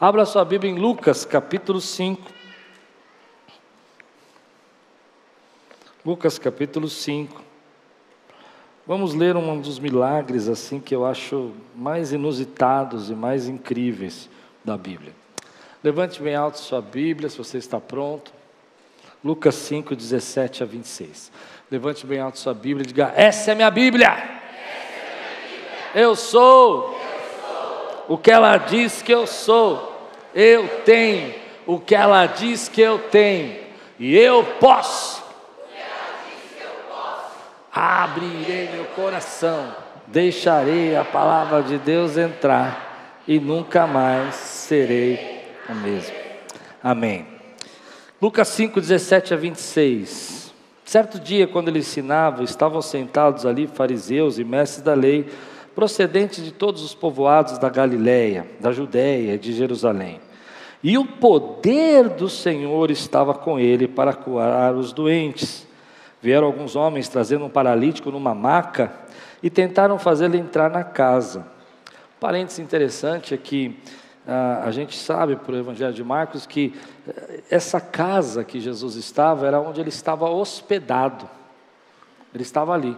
Abra sua Bíblia em Lucas, capítulo 5. Lucas, capítulo 5. Vamos ler um dos milagres assim que eu acho mais inusitados e mais incríveis da Bíblia. Levante bem alto sua Bíblia, se você está pronto. Lucas 5, 17 a 26. Levante bem alto sua Bíblia e diga: Essa é minha Bíblia. É minha Bíblia. Eu, sou eu sou o que ela diz que eu sou. Eu tenho o que ela diz que eu tenho. E eu posso. Abrirei meu coração, deixarei a palavra de Deus entrar e nunca mais serei o mesmo. Amém. Lucas 5, 17 a 26. Certo dia, quando ele ensinava, estavam sentados ali fariseus e mestres da lei, procedentes de todos os povoados da Galiléia, da Judéia e de Jerusalém. E o poder do Senhor estava com ele para curar os doentes. Vieram alguns homens trazendo um paralítico numa maca e tentaram fazê-lo entrar na casa. Um parênteses interessante é que ah, a gente sabe por Evangelho de Marcos que eh, essa casa que Jesus estava era onde ele estava hospedado. Ele estava ali.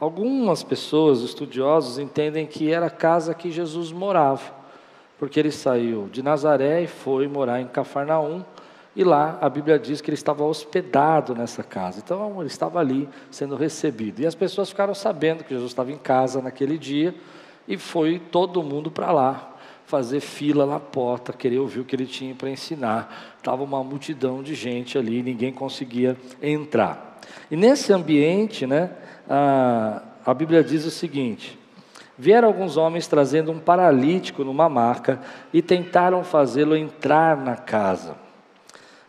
Algumas pessoas, estudiosos, entendem que era a casa que Jesus morava porque ele saiu de Nazaré e foi morar em Cafarnaum, e lá a Bíblia diz que ele estava hospedado nessa casa. Então ele estava ali sendo recebido. E as pessoas ficaram sabendo que Jesus estava em casa naquele dia, e foi todo mundo para lá fazer fila na porta, querer ouvir o que ele tinha para ensinar. Estava uma multidão de gente ali, ninguém conseguia entrar. E nesse ambiente, né, a, a Bíblia diz o seguinte: Vieram alguns homens trazendo um paralítico numa maca e tentaram fazê-lo entrar na casa.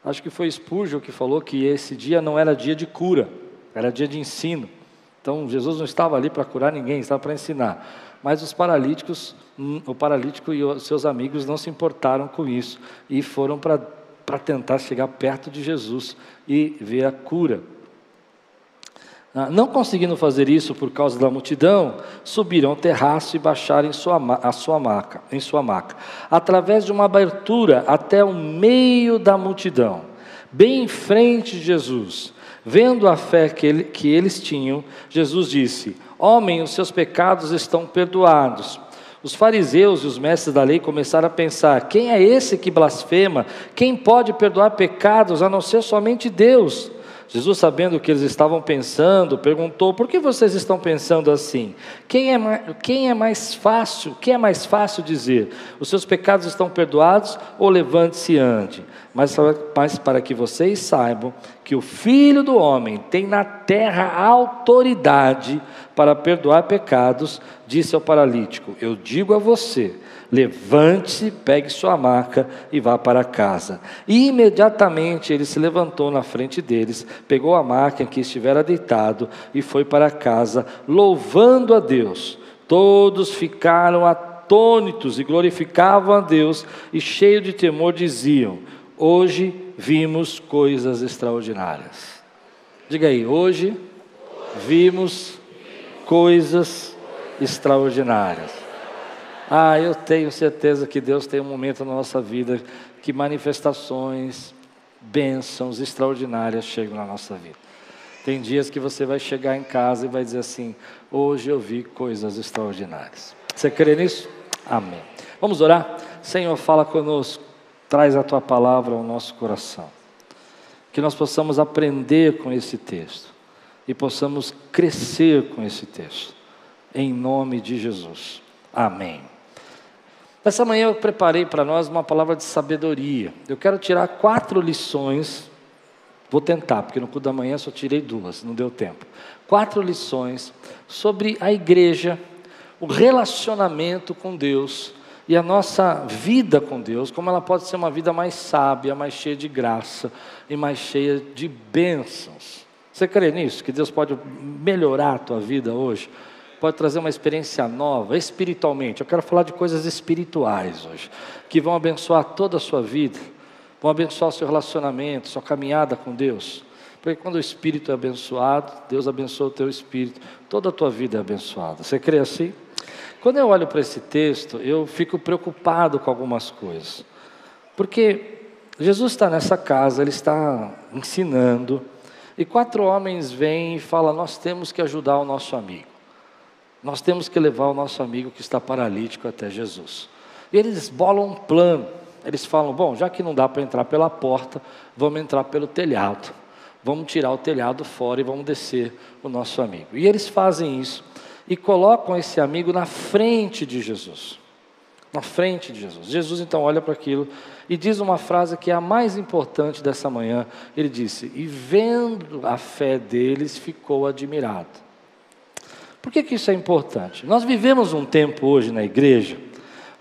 Acho que foi Spurgeon que falou que esse dia não era dia de cura, era dia de ensino. Então Jesus não estava ali para curar ninguém, estava para ensinar. Mas os paralíticos, hum, o paralítico e os seus amigos não se importaram com isso e foram para tentar chegar perto de Jesus e ver a cura. Ah, não conseguindo fazer isso por causa da multidão, subiram ao terraço e baixaram em sua, a sua maca, em sua maca, através de uma abertura até o meio da multidão, bem em frente de Jesus. Vendo a fé que, ele, que eles tinham, Jesus disse: Homem, os seus pecados estão perdoados. Os fariseus e os mestres da lei começaram a pensar: quem é esse que blasfema? Quem pode perdoar pecados a não ser somente Deus? Jesus, sabendo o que eles estavam pensando, perguntou: Por que vocês estão pensando assim? Quem é, mais, quem é mais fácil? Quem é mais fácil dizer? Os seus pecados estão perdoados ou levante-se ante? Mas, mas para que vocês saibam que o Filho do Homem tem na terra autoridade para perdoar pecados, disse ao paralítico: Eu digo a você Levante-se, pegue sua maca e vá para casa. E imediatamente ele se levantou na frente deles, pegou a maca em que estivera deitado e foi para casa, louvando a Deus. Todos ficaram atônitos e glorificavam a Deus, e cheio de temor diziam: Hoje vimos coisas extraordinárias. Diga aí, hoje vimos coisas extraordinárias. Ah, eu tenho certeza que Deus tem um momento na nossa vida que manifestações, bênçãos extraordinárias chegam na nossa vida. Tem dias que você vai chegar em casa e vai dizer assim: hoje eu vi coisas extraordinárias. Você crê nisso? Amém. Vamos orar? Senhor, fala conosco, traz a tua palavra ao nosso coração. Que nós possamos aprender com esse texto e possamos crescer com esse texto. Em nome de Jesus. Amém. Essa manhã eu preparei para nós uma palavra de sabedoria. Eu quero tirar quatro lições. Vou tentar, porque no culto da manhã só tirei duas, não deu tempo. Quatro lições sobre a igreja, o relacionamento com Deus e a nossa vida com Deus, como ela pode ser uma vida mais sábia, mais cheia de graça e mais cheia de bênçãos. Você crê nisso? Que Deus pode melhorar a tua vida hoje? pode trazer uma experiência nova, espiritualmente. Eu quero falar de coisas espirituais hoje, que vão abençoar toda a sua vida, vão abençoar o seu relacionamento, sua caminhada com Deus. Porque quando o espírito é abençoado, Deus abençoa o teu espírito, toda a tua vida é abençoada. Você crê assim? Quando eu olho para esse texto, eu fico preocupado com algumas coisas. Porque Jesus está nessa casa, ele está ensinando, e quatro homens vêm e falam: Nós temos que ajudar o nosso amigo. Nós temos que levar o nosso amigo que está paralítico até Jesus. E eles bolam um plano. Eles falam: Bom, já que não dá para entrar pela porta, vamos entrar pelo telhado. Vamos tirar o telhado fora e vamos descer o nosso amigo. E eles fazem isso e colocam esse amigo na frente de Jesus. Na frente de Jesus. Jesus então olha para aquilo e diz uma frase que é a mais importante dessa manhã. Ele disse: E vendo a fé deles, ficou admirado. Por que, que isso é importante? Nós vivemos um tempo hoje na igreja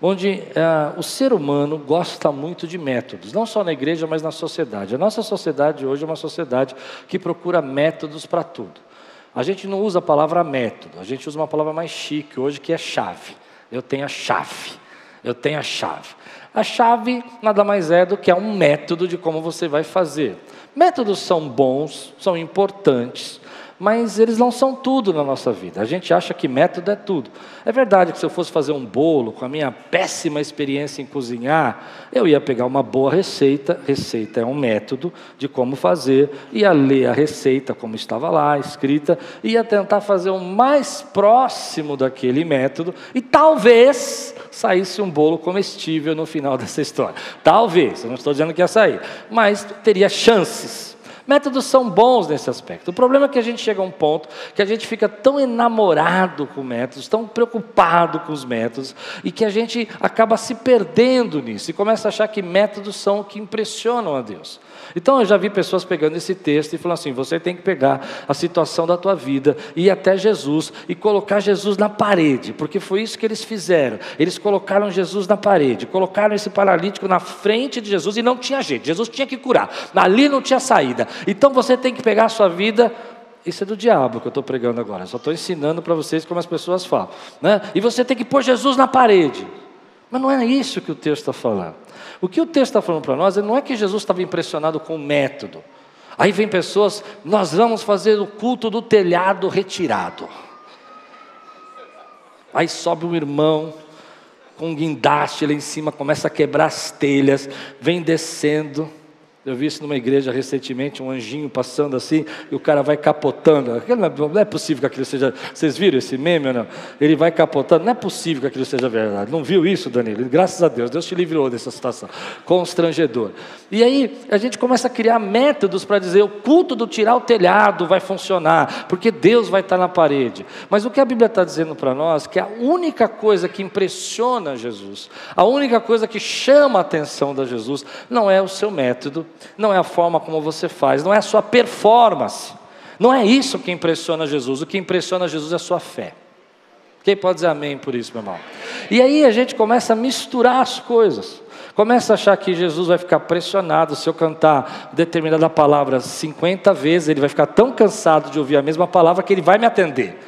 onde ah, o ser humano gosta muito de métodos, não só na igreja, mas na sociedade. A nossa sociedade hoje é uma sociedade que procura métodos para tudo. A gente não usa a palavra método, a gente usa uma palavra mais chique hoje que é chave. Eu tenho a chave, eu tenho a chave. A chave nada mais é do que é um método de como você vai fazer. Métodos são bons, são importantes, mas eles não são tudo na nossa vida. A gente acha que método é tudo. É verdade que se eu fosse fazer um bolo com a minha péssima experiência em cozinhar, eu ia pegar uma boa receita, receita é um método de como fazer, ia ler a receita como estava lá, escrita, ia tentar fazer o mais próximo daquele método e talvez saísse um bolo comestível no final dessa história. Talvez, eu não estou dizendo que ia sair, mas teria chances. Métodos são bons nesse aspecto. O problema é que a gente chega a um ponto que a gente fica tão enamorado com métodos, tão preocupado com os métodos, e que a gente acaba se perdendo nisso e começa a achar que métodos são o que impressionam a Deus. Então eu já vi pessoas pegando esse texto e falando assim: você tem que pegar a situação da tua vida, ir até Jesus e colocar Jesus na parede, porque foi isso que eles fizeram. Eles colocaram Jesus na parede, colocaram esse paralítico na frente de Jesus e não tinha jeito, Jesus tinha que curar, ali não tinha saída. Então você tem que pegar a sua vida isso é do diabo que eu estou pregando agora. Só estou ensinando para vocês como as pessoas falam. Né? E você tem que pôr Jesus na parede. Mas não é isso que o texto está falando. O que o texto está falando para nós não é que Jesus estava impressionado com o método. Aí vem pessoas, nós vamos fazer o culto do telhado retirado. Aí sobe um irmão com um guindaste lá em cima, começa a quebrar as telhas, vem descendo. Eu vi isso numa igreja recentemente, um anjinho passando assim, e o cara vai capotando. Não é possível que aquilo seja. Vocês viram esse meme ou não? Ele vai capotando. Não é possível que aquilo seja verdade. Não viu isso, Danilo? Graças a Deus, Deus te livrou dessa situação. Constrangedor. E aí a gente começa a criar métodos para dizer: o culto do tirar o telhado vai funcionar, porque Deus vai estar na parede. Mas o que a Bíblia está dizendo para nós que a única coisa que impressiona Jesus, a única coisa que chama a atenção da Jesus, não é o seu método não é a forma como você faz, não é a sua performance. Não é isso que impressiona Jesus. O que impressiona Jesus é a sua fé. Quem pode dizer amém por isso, meu irmão? E aí a gente começa a misturar as coisas. Começa a achar que Jesus vai ficar pressionado se eu cantar determinada palavra 50 vezes, ele vai ficar tão cansado de ouvir a mesma palavra que ele vai me atender.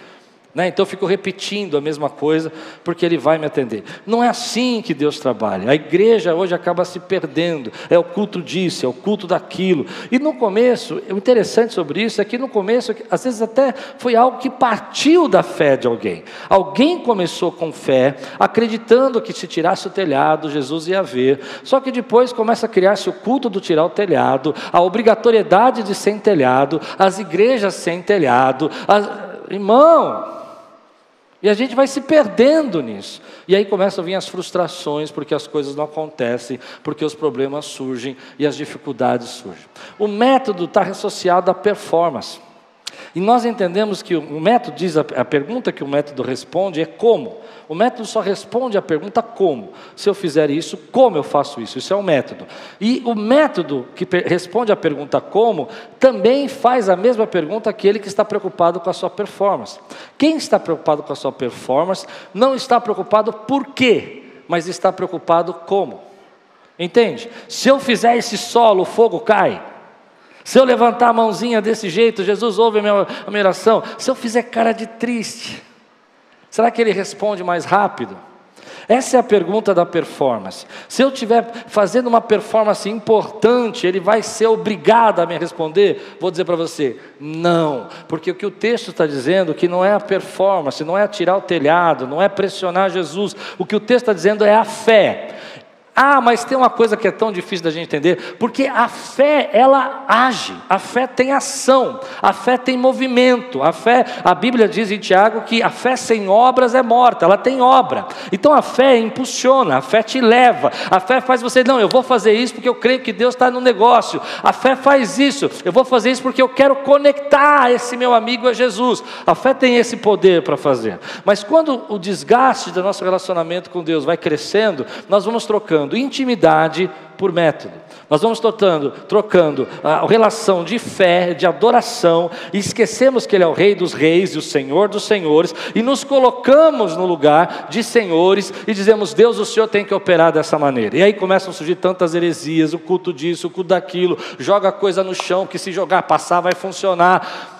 Né? Então eu fico repetindo a mesma coisa, porque Ele vai me atender. Não é assim que Deus trabalha. A igreja hoje acaba se perdendo. É o culto disso, é o culto daquilo. E no começo, o interessante sobre isso é que no começo, às vezes até foi algo que partiu da fé de alguém. Alguém começou com fé, acreditando que se tirasse o telhado, Jesus ia ver. Só que depois começa a criar-se o culto do tirar o telhado, a obrigatoriedade de sem telhado, as igrejas sem telhado. As... Irmão, e a gente vai se perdendo nisso. E aí começam a vir as frustrações, porque as coisas não acontecem, porque os problemas surgem e as dificuldades surgem. O método está associado à performance. E nós entendemos que o método diz, a, pergunta que o método responde é como. O método só responde à pergunta como. Se eu fizer isso, como eu faço isso? Isso é o método. E o método que responde à pergunta como também faz a mesma pergunta aquele que está preocupado com a sua performance. Quem está preocupado com a sua performance não está preocupado por quê, mas está preocupado como. Entende? Se eu fizer esse solo, o fogo cai. Se eu levantar a mãozinha desse jeito, Jesus ouve a minha, a minha oração. Se eu fizer cara de triste, será que ele responde mais rápido? Essa é a pergunta da performance. Se eu estiver fazendo uma performance importante, ele vai ser obrigado a me responder? Vou dizer para você, não, porque o que o texto está dizendo que não é a performance, não é atirar o telhado, não é pressionar Jesus. O que o texto está dizendo é a fé. Ah, mas tem uma coisa que é tão difícil da gente entender, porque a fé, ela age, a fé tem ação, a fé tem movimento, a fé, a Bíblia diz em Tiago que a fé sem obras é morta, ela tem obra. Então a fé impulsiona, a fé te leva, a fé faz você, não, eu vou fazer isso porque eu creio que Deus está no negócio, a fé faz isso, eu vou fazer isso porque eu quero conectar esse meu amigo a Jesus. A fé tem esse poder para fazer. Mas quando o desgaste do nosso relacionamento com Deus vai crescendo, nós vamos trocando trocando intimidade por método. Nós vamos trocando, trocando a relação de fé, de adoração, e esquecemos que Ele é o Rei dos Reis e o Senhor dos Senhores, e nos colocamos no lugar de senhores e dizemos: Deus, o Senhor tem que operar dessa maneira. E aí começam a surgir tantas heresias: o culto disso, o culto daquilo, joga coisa no chão que se jogar, passar, vai funcionar.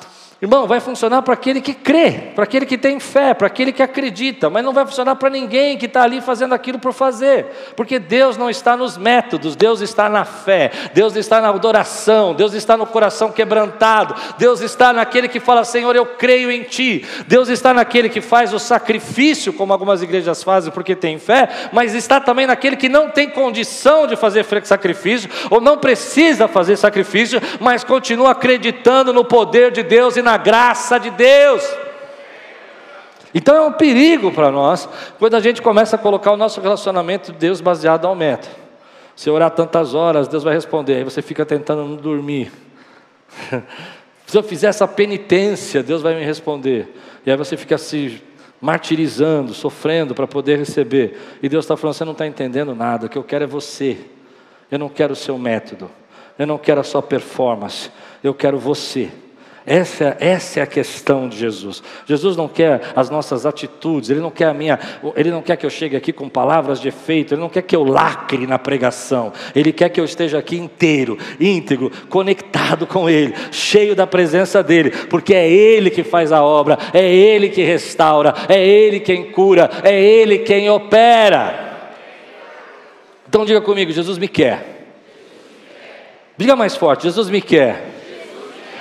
Irmão, vai funcionar para aquele que crê, para aquele que tem fé, para aquele que acredita, mas não vai funcionar para ninguém que está ali fazendo aquilo por fazer, porque Deus não está nos métodos, Deus está na fé, Deus está na adoração, Deus está no coração quebrantado, Deus está naquele que fala: Senhor, eu creio em Ti, Deus está naquele que faz o sacrifício, como algumas igrejas fazem porque tem fé, mas está também naquele que não tem condição de fazer sacrifício, ou não precisa fazer sacrifício, mas continua acreditando no poder de Deus e na na graça de Deus. Então é um perigo para nós quando a gente começa a colocar o nosso relacionamento de Deus baseado ao método. Se orar tantas horas, Deus vai responder, aí você fica tentando não dormir. Se eu fizer essa penitência, Deus vai me responder. E aí você fica se martirizando, sofrendo para poder receber. E Deus está falando: você não está entendendo nada, o que eu quero é você. Eu não quero o seu método, eu não quero a sua performance, eu quero você. Essa, essa é a questão de Jesus. Jesus não quer as nossas atitudes, Ele não quer a minha, Ele não quer que eu chegue aqui com palavras de efeito, Ele não quer que eu lacre na pregação, Ele quer que eu esteja aqui inteiro, íntegro, conectado com Ele, cheio da presença dEle, porque é Ele que faz a obra, é Ele que restaura, é Ele quem cura, é Ele quem opera. Então diga comigo: Jesus me quer. Diga mais forte: Jesus me quer.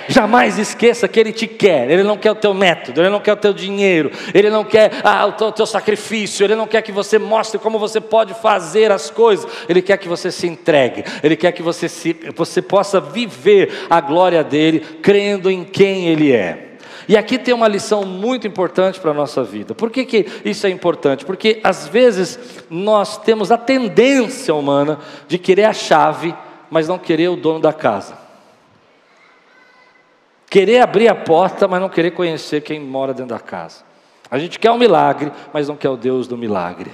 Jamais esqueça que Ele te quer, Ele não quer o teu método, Ele não quer o teu dinheiro, Ele não quer ah, o, teu, o teu sacrifício, Ele não quer que você mostre como você pode fazer as coisas, Ele quer que você se entregue, Ele quer que você, se, você possa viver a glória dEle, crendo em quem Ele é. E aqui tem uma lição muito importante para a nossa vida. Por que, que isso é importante? Porque às vezes nós temos a tendência humana de querer a chave, mas não querer o dono da casa. Querer abrir a porta, mas não querer conhecer quem mora dentro da casa. A gente quer um milagre, mas não quer o Deus do milagre.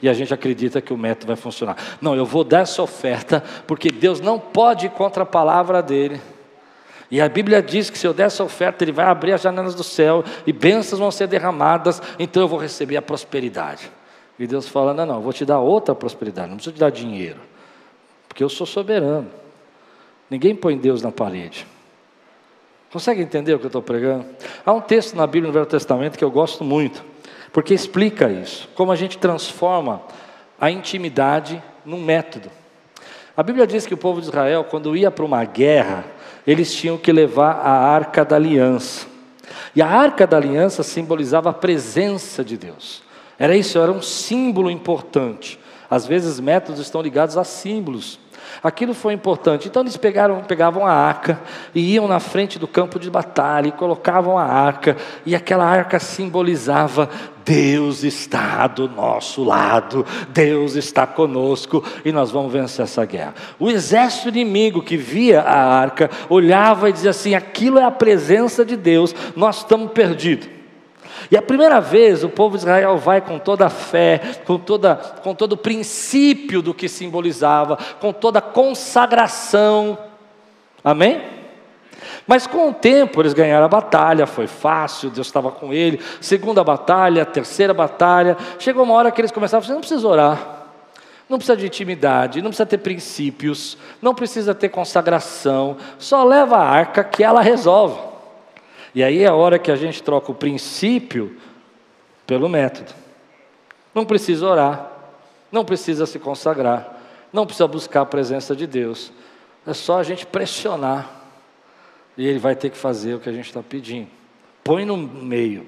E a gente acredita que o método vai funcionar. Não, eu vou dar essa oferta, porque Deus não pode ir contra a palavra dele. E a Bíblia diz que se eu der essa oferta, Ele vai abrir as janelas do céu e bênçãos vão ser derramadas, então eu vou receber a prosperidade. E Deus fala: Não, não, eu vou te dar outra prosperidade, não preciso te dar dinheiro, porque eu sou soberano. Ninguém põe Deus na parede. Consegue entender o que eu estou pregando? Há um texto na Bíblia, no Velho Testamento, que eu gosto muito, porque explica isso, como a gente transforma a intimidade num método. A Bíblia diz que o povo de Israel, quando ia para uma guerra, eles tinham que levar a arca da aliança. E a arca da aliança simbolizava a presença de Deus. Era isso, era um símbolo importante. Às vezes, métodos estão ligados a símbolos. Aquilo foi importante. Então eles pegaram, pegavam a arca e iam na frente do campo de batalha e colocavam a arca, e aquela arca simbolizava Deus está do nosso lado, Deus está conosco e nós vamos vencer essa guerra. O exército inimigo que via a arca olhava e dizia assim: aquilo é a presença de Deus, nós estamos perdidos. E a primeira vez o povo de Israel vai com toda a fé, com, toda, com todo o princípio do que simbolizava, com toda a consagração. Amém? Mas com o tempo eles ganharam a batalha, foi fácil, Deus estava com ele. Segunda batalha, terceira batalha. Chegou uma hora que eles começaram a dizer: não precisa orar. Não precisa de intimidade, não precisa ter princípios, não precisa ter consagração, só leva a arca que ela resolve. E aí é a hora que a gente troca o princípio pelo método. Não precisa orar, não precisa se consagrar, não precisa buscar a presença de Deus, é só a gente pressionar, e Ele vai ter que fazer o que a gente está pedindo. Põe no meio,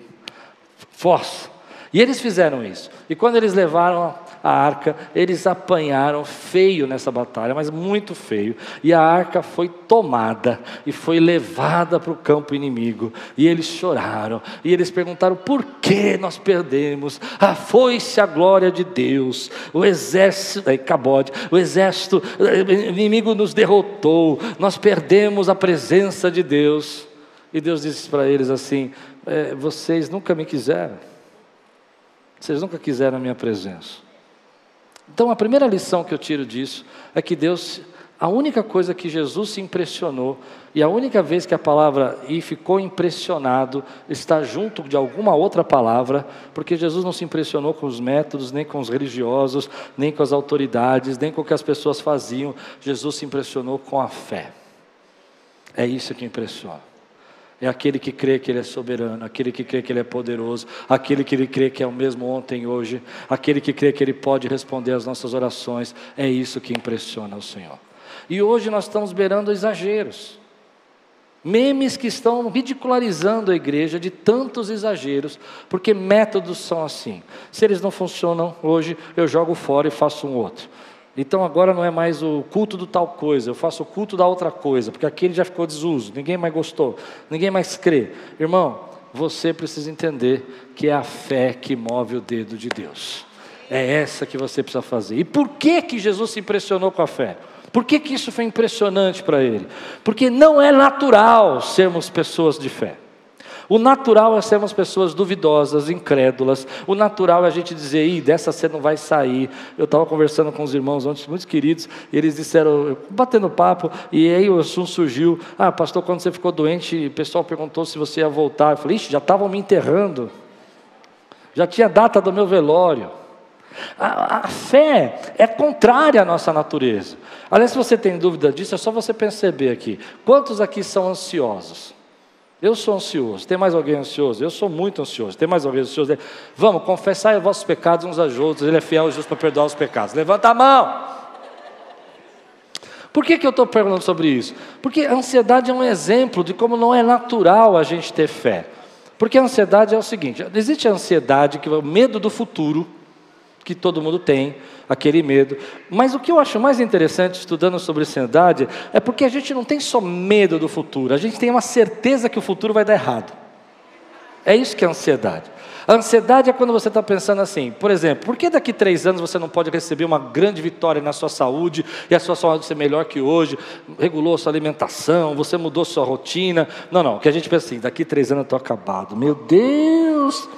força. E eles fizeram isso. E quando eles levaram a arca, eles apanharam feio nessa batalha, mas muito feio. E a arca foi tomada e foi levada para o campo inimigo. E eles choraram. E eles perguntaram: por que nós perdemos? Ah, foi-se a glória de Deus. O exército, aí, Cabode, o exército eh, inimigo nos derrotou. Nós perdemos a presença de Deus. E Deus disse para eles assim: é, vocês nunca me quiseram. Vocês nunca quiseram a minha presença. Então, a primeira lição que eu tiro disso é que Deus, a única coisa que Jesus se impressionou, e a única vez que a palavra e ficou impressionado está junto de alguma outra palavra, porque Jesus não se impressionou com os métodos, nem com os religiosos, nem com as autoridades, nem com o que as pessoas faziam, Jesus se impressionou com a fé. É isso que impressiona. É aquele que crê que Ele é soberano, aquele que crê que Ele é poderoso, aquele que Ele crê que é o mesmo ontem e hoje, aquele que crê que Ele pode responder às nossas orações. É isso que impressiona o Senhor. E hoje nós estamos beirando exageros. Memes que estão ridicularizando a igreja de tantos exageros, porque métodos são assim. Se eles não funcionam hoje, eu jogo fora e faço um outro. Então agora não é mais o culto do tal coisa, eu faço o culto da outra coisa, porque aquele já ficou desuso, ninguém mais gostou, ninguém mais crê. Irmão, você precisa entender que é a fé que move o dedo de Deus. É essa que você precisa fazer. E por que que Jesus se impressionou com a fé? Por que que isso foi impressionante para ele? Porque não é natural sermos pessoas de fé. O natural é sermos pessoas duvidosas, incrédulas. O natural é a gente dizer, Ih, dessa você não vai sair. Eu estava conversando com os irmãos ontem, muito queridos, e eles disseram, batendo papo, e aí o assunto surgiu. Ah, pastor, quando você ficou doente, o pessoal perguntou se você ia voltar. Eu falei, Ixi, já estavam me enterrando. Já tinha data do meu velório. A, a, fé é contrária à nossa natureza. Aliás, se você tem dúvida disso, é só você perceber aqui. Quantos aqui são ansiosos? Eu sou ansioso. Tem mais alguém ansioso? Eu sou muito ansioso. Tem mais alguém ansioso? Vamos, confessar os vossos pecados uns aos outros. Ele é fiel e justo para perdoar os pecados. Levanta a mão. Por que, que eu estou perguntando sobre isso? Porque a ansiedade é um exemplo de como não é natural a gente ter fé. Porque a ansiedade é o seguinte: existe a ansiedade, que é o medo do futuro, que todo mundo tem, aquele medo. Mas o que eu acho mais interessante estudando sobre ansiedade é porque a gente não tem só medo do futuro, a gente tem uma certeza que o futuro vai dar errado. É isso que é ansiedade. A ansiedade é quando você está pensando assim, por exemplo, por que daqui três anos você não pode receber uma grande vitória na sua saúde e a sua saúde ser melhor que hoje? Regulou sua alimentação, você mudou sua rotina. Não, não, que a gente pensa assim, daqui três anos eu estou acabado. Meu Deus!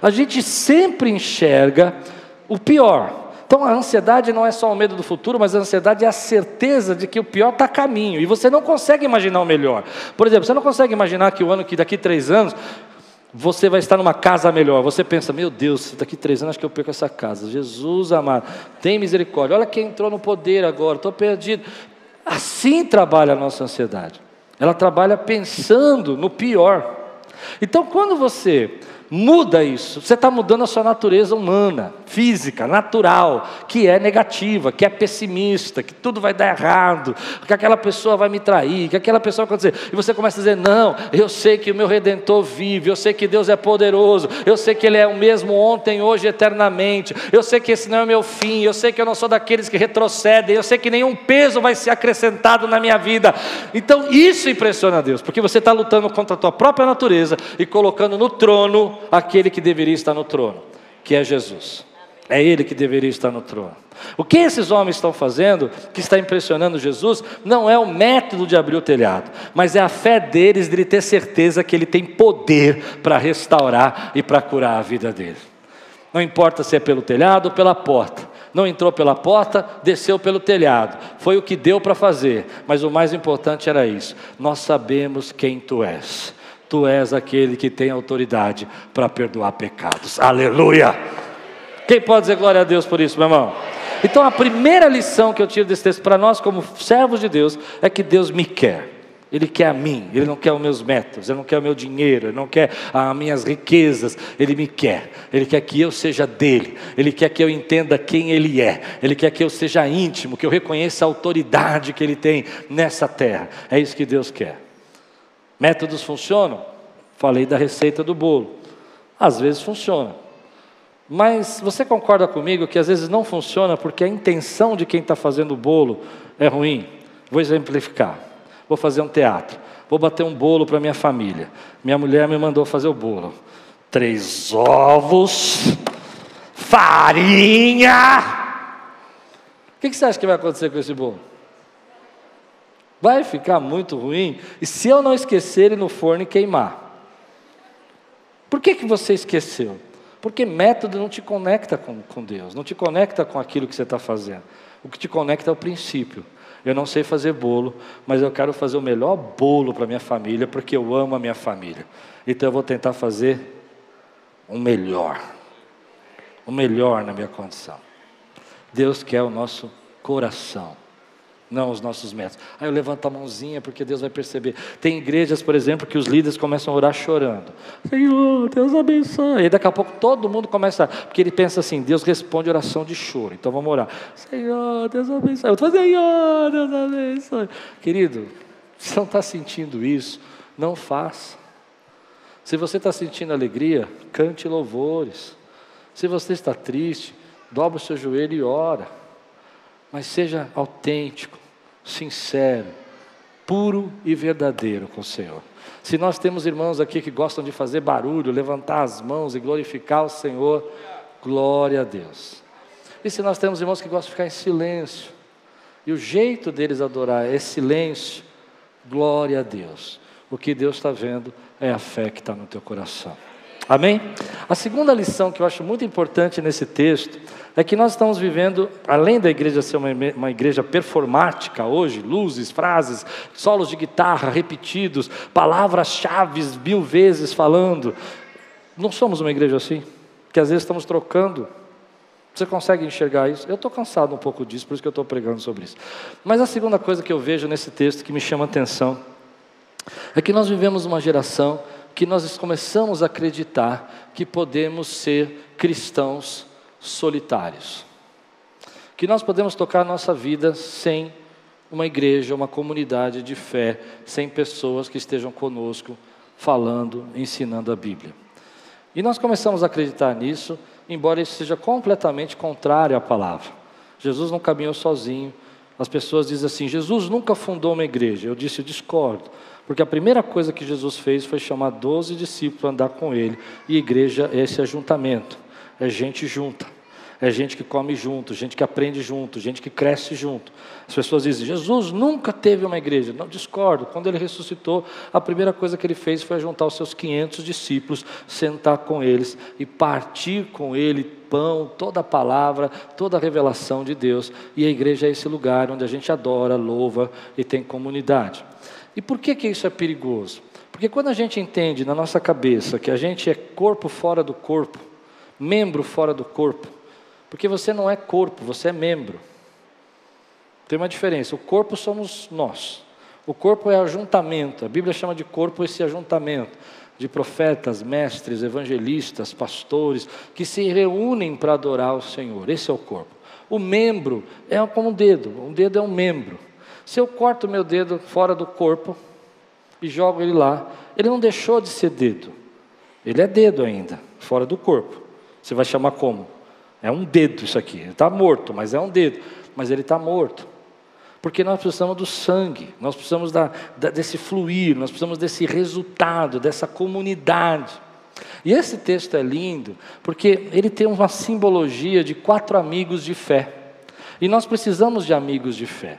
A gente sempre enxerga o pior. Então a ansiedade não é só o medo do futuro, mas a ansiedade é a certeza de que o pior está a caminho e você não consegue imaginar o melhor. Por exemplo, você não consegue imaginar que o ano que daqui três anos você vai estar numa casa melhor. Você pensa, meu Deus, daqui três anos acho que eu perco essa casa. Jesus amado, tem misericórdia. Olha quem entrou no poder agora, estou perdido. Assim trabalha a nossa ansiedade. Ela trabalha pensando no pior. Então, quando você Muda isso. Você está mudando a sua natureza humana, física, natural, que é negativa, que é pessimista, que tudo vai dar errado, que aquela pessoa vai me trair, que aquela pessoa vai acontecer. E você começa a dizer: Não, eu sei que o meu redentor vive, eu sei que Deus é poderoso, eu sei que Ele é o mesmo ontem, hoje, eternamente, eu sei que esse não é o meu fim, eu sei que eu não sou daqueles que retrocedem, eu sei que nenhum peso vai ser acrescentado na minha vida. Então isso impressiona Deus, porque você está lutando contra a tua própria natureza e colocando no trono aquele que deveria estar no trono, que é Jesus. É Ele que deveria estar no trono. O que esses homens estão fazendo, que está impressionando Jesus, não é o método de abrir o telhado, mas é a fé deles de ele ter certeza que ele tem poder para restaurar e para curar a vida dele. Não importa se é pelo telhado ou pela porta. Não entrou pela porta, desceu pelo telhado. Foi o que deu para fazer, mas o mais importante era isso. Nós sabemos quem tu és tu és aquele que tem autoridade para perdoar pecados. Aleluia! Quem pode dizer glória a Deus por isso, meu irmão? Então a primeira lição que eu tiro desse texto para nós, como servos de Deus, é que Deus me quer. Ele quer a mim, Ele não quer os meus métodos, Ele não quer o meu dinheiro, Ele não quer as minhas riquezas, Ele me quer. Ele quer que eu seja dele, Ele quer que eu entenda quem Ele é, Ele quer que eu seja íntimo, que eu reconheça a autoridade que Ele tem nessa terra. É isso que Deus quer. Métodos funcionam? Falei da receita do bolo. Às vezes funciona. Mas você concorda comigo que às vezes não funciona porque a intenção de quem está fazendo o bolo é ruim? Vou exemplificar. Vou fazer um teatro. Vou bater um bolo para minha família. Minha mulher me mandou fazer o bolo. Três ovos, farinha. O que você acha que vai acontecer com esse bolo? Vai ficar muito ruim. E se eu não esquecer ele no forno e queimar? Por que, que você esqueceu? Porque método não te conecta com, com Deus, não te conecta com aquilo que você está fazendo. O que te conecta é o princípio. Eu não sei fazer bolo, mas eu quero fazer o melhor bolo para minha família, porque eu amo a minha família. Então eu vou tentar fazer o melhor. O melhor na minha condição. Deus quer o nosso coração não os nossos métodos. Aí eu levanto a mãozinha porque Deus vai perceber. Tem igrejas, por exemplo, que os líderes começam a orar chorando. Senhor, Deus abençoe. E daqui a pouco todo mundo começa, porque ele pensa assim: Deus responde oração de choro. Então vamos orar. Senhor, Deus abençoe. Eu estou Senhor, Deus abençoe. Querido, se não está sentindo isso, não faça. Se você está sentindo alegria, cante louvores. Se você está triste, dobra o seu joelho e ora. Mas seja autêntico sincero, puro e verdadeiro com o Senhor. Se nós temos irmãos aqui que gostam de fazer barulho, levantar as mãos e glorificar o Senhor, glória a Deus. E se nós temos irmãos que gostam de ficar em silêncio, e o jeito deles adorar é silêncio, glória a Deus. O que Deus está vendo é a fé que está no teu coração. Amém? A segunda lição que eu acho muito importante nesse texto é que nós estamos vivendo, além da igreja ser uma, igreja performática hoje, luzes, frases, solos de guitarra repetidos, palavras-chave mil vezes falando, não somos uma igreja assim, que às vezes estamos trocando. Você consegue enxergar isso? Eu estou cansado um pouco disso, por isso que eu estou pregando sobre isso. Mas a segunda coisa que eu vejo nesse texto que me chama a atenção é que nós vivemos uma geração que nós começamos a acreditar que podemos ser cristãos solitários. Que nós podemos tocar a nossa vida sem uma igreja, uma comunidade de fé, sem pessoas que estejam conosco falando, ensinando a Bíblia. E nós começamos a acreditar nisso, embora isso seja completamente contrário à palavra. Jesus não caminhou sozinho. As pessoas dizem assim: Jesus nunca fundou uma igreja. Eu disse: eu discordo. Porque a primeira coisa que Jesus fez foi chamar 12 discípulos para andar com ele. E igreja é esse ajuntamento, é gente junta. É gente que come junto, gente que aprende junto, gente que cresce junto. As pessoas dizem: Jesus nunca teve uma igreja. Não, discordo. Quando ele ressuscitou, a primeira coisa que ele fez foi juntar os seus 500 discípulos, sentar com eles e partir com ele pão, toda a palavra, toda a revelação de Deus. E a igreja é esse lugar onde a gente adora, louva e tem comunidade. E por que, que isso é perigoso? Porque quando a gente entende na nossa cabeça que a gente é corpo fora do corpo, membro fora do corpo, porque você não é corpo, você é membro. Tem uma diferença. O corpo somos nós. O corpo é ajuntamento. A Bíblia chama de corpo esse ajuntamento de profetas, mestres, evangelistas, pastores que se reúnem para adorar o Senhor. Esse é o corpo. O membro é como um dedo. Um dedo é um membro. Se eu corto meu dedo fora do corpo e jogo ele lá, ele não deixou de ser dedo. Ele é dedo ainda, fora do corpo. Você vai chamar como? É um dedo isso aqui. Ele está morto, mas é um dedo. Mas ele está morto. Porque nós precisamos do sangue, nós precisamos da, da, desse fluir, nós precisamos desse resultado, dessa comunidade. E esse texto é lindo, porque ele tem uma simbologia de quatro amigos de fé. E nós precisamos de amigos de fé.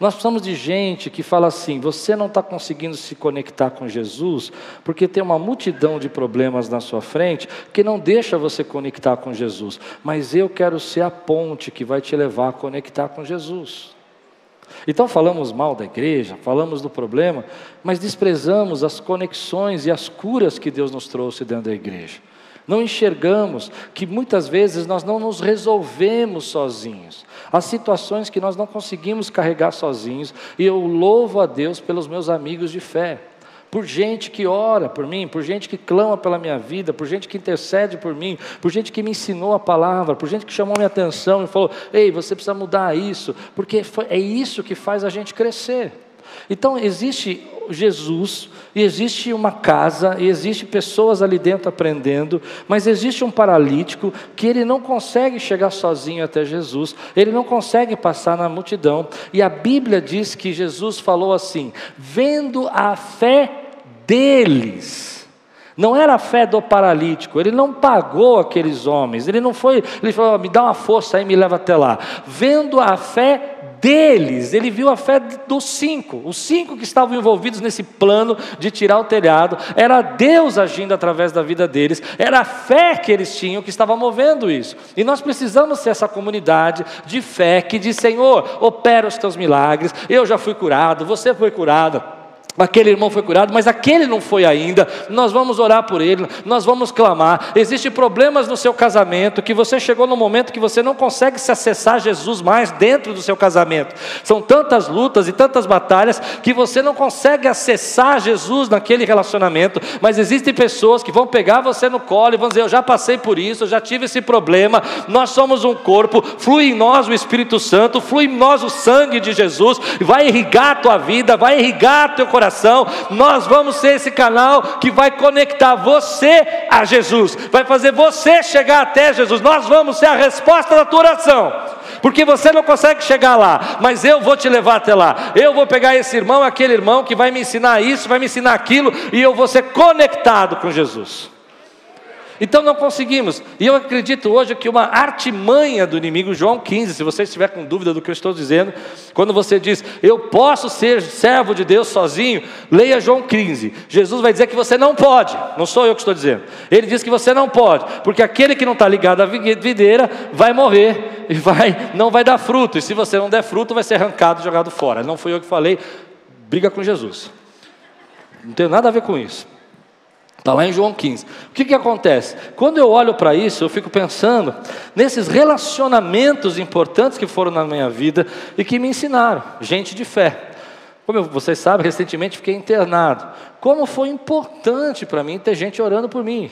Nós precisamos de gente que fala assim: você não está conseguindo se conectar com Jesus porque tem uma multidão de problemas na sua frente que não deixa você conectar com Jesus, mas eu quero ser a ponte que vai te levar a conectar com Jesus. Então falamos mal da igreja, falamos do problema, mas desprezamos as conexões e as curas que Deus nos trouxe dentro da igreja. Não enxergamos que muitas vezes nós não nos resolvemos sozinhos. Há situações que nós não conseguimos carregar sozinhos, e eu louvo a Deus pelos meus amigos de fé por gente que ora por mim, por gente que clama pela minha vida, por gente que intercede por mim, por gente que me ensinou a palavra, por gente que chamou minha atenção e falou: ei, você precisa mudar isso, porque é isso que faz a gente crescer. Então existe Jesus, e existe uma casa, e existe pessoas ali dentro aprendendo, mas existe um paralítico que ele não consegue chegar sozinho até Jesus, ele não consegue passar na multidão, e a Bíblia diz que Jesus falou assim: vendo a fé deles. Não era a fé do paralítico, ele não pagou aqueles homens, ele não foi, ele falou, me dá uma força aí, me leva até lá. Vendo a fé deles, ele viu a fé dos cinco, os cinco que estavam envolvidos nesse plano de tirar o telhado, era Deus agindo através da vida deles, era a fé que eles tinham que estava movendo isso. E nós precisamos ser essa comunidade de fé que diz: Senhor, opera os teus milagres, eu já fui curado, você foi curado. Aquele irmão foi curado, mas aquele não foi ainda. Nós vamos orar por ele, nós vamos clamar. Existem problemas no seu casamento que você chegou no momento que você não consegue se acessar Jesus mais dentro do seu casamento. São tantas lutas e tantas batalhas que você não consegue acessar Jesus naquele relacionamento. Mas existem pessoas que vão pegar você no colo e vão dizer: Eu já passei por isso, eu já tive esse problema. Nós somos um corpo, flui em nós o Espírito Santo, flui em nós o sangue de Jesus, vai irrigar a tua vida, vai irrigar teu coração nós vamos ser esse canal que vai conectar você a Jesus, vai fazer você chegar até Jesus. Nós vamos ser a resposta da tua oração. Porque você não consegue chegar lá, mas eu vou te levar até lá. Eu vou pegar esse irmão, aquele irmão que vai me ensinar isso, vai me ensinar aquilo, e eu vou ser conectado com Jesus. Então não conseguimos. E eu acredito hoje que uma artimanha do inimigo, João 15, se você estiver com dúvida do que eu estou dizendo, quando você diz, eu posso ser servo de Deus sozinho, leia João 15. Jesus vai dizer que você não pode, não sou eu que estou dizendo. Ele diz que você não pode, porque aquele que não está ligado à videira vai morrer e vai, não vai dar fruto. E se você não der fruto, vai ser arrancado e jogado fora. Não fui eu que falei, briga com Jesus. Não tem nada a ver com isso. Está lá em João 15. O que, que acontece? Quando eu olho para isso, eu fico pensando nesses relacionamentos importantes que foram na minha vida e que me ensinaram, gente de fé. Como vocês sabem, recentemente fiquei internado. Como foi importante para mim ter gente orando por mim.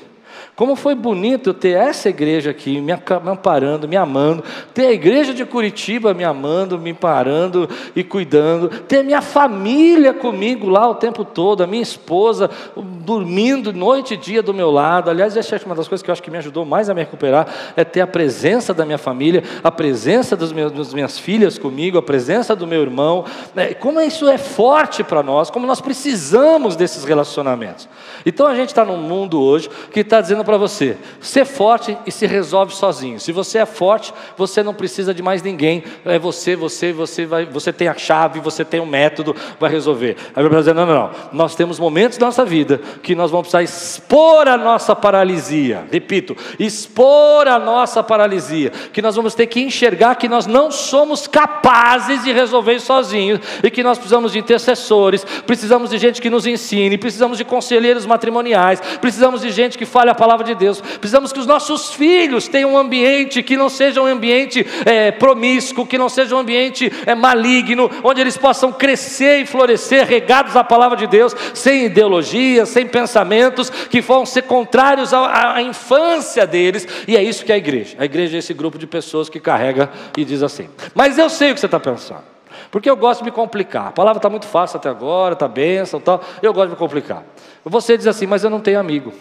Como foi bonito ter essa igreja aqui me amparando, me amando, ter a igreja de Curitiba me amando, me parando e cuidando, ter minha família comigo lá o tempo todo, a minha esposa dormindo noite e dia do meu lado. Aliás, essa é uma das coisas que eu acho que me ajudou mais a me recuperar, é ter a presença da minha família, a presença dos meus, das minhas filhas comigo, a presença do meu irmão. É, como isso é forte para nós, como nós precisamos desses relacionamentos. Então a gente está num mundo hoje que está dizendo para você: ser forte e se resolve sozinho. Se você é forte, você não precisa de mais ninguém. É você, você, você vai, você tem a chave, você tem o um método, vai resolver. A Bíblia diz: não, não, não. Nós temos momentos da nossa vida que nós vamos precisar expor a nossa paralisia. Repito, expor a nossa paralisia, que nós vamos ter que enxergar que nós não somos capazes de resolver sozinhos e que nós precisamos de intercessores, precisamos de gente que nos ensine, precisamos de conselheiros matrimoniais, precisamos de gente que fale a palavra de Deus. Precisamos que os nossos filhos tenham um ambiente que não seja um ambiente é, promíscuo, que não seja um ambiente é, maligno, onde eles possam crescer e florescer, regados à palavra de Deus, sem ideologias, sem pensamentos que vão ser contrários à, à infância deles. E é isso que é a igreja. A igreja é esse grupo de pessoas que carrega e diz assim: Mas eu sei o que você está pensando. Porque eu gosto de me complicar. A palavra está muito fácil até agora, está bênção tal. Eu gosto de me complicar. Você diz assim, mas eu não tenho amigo.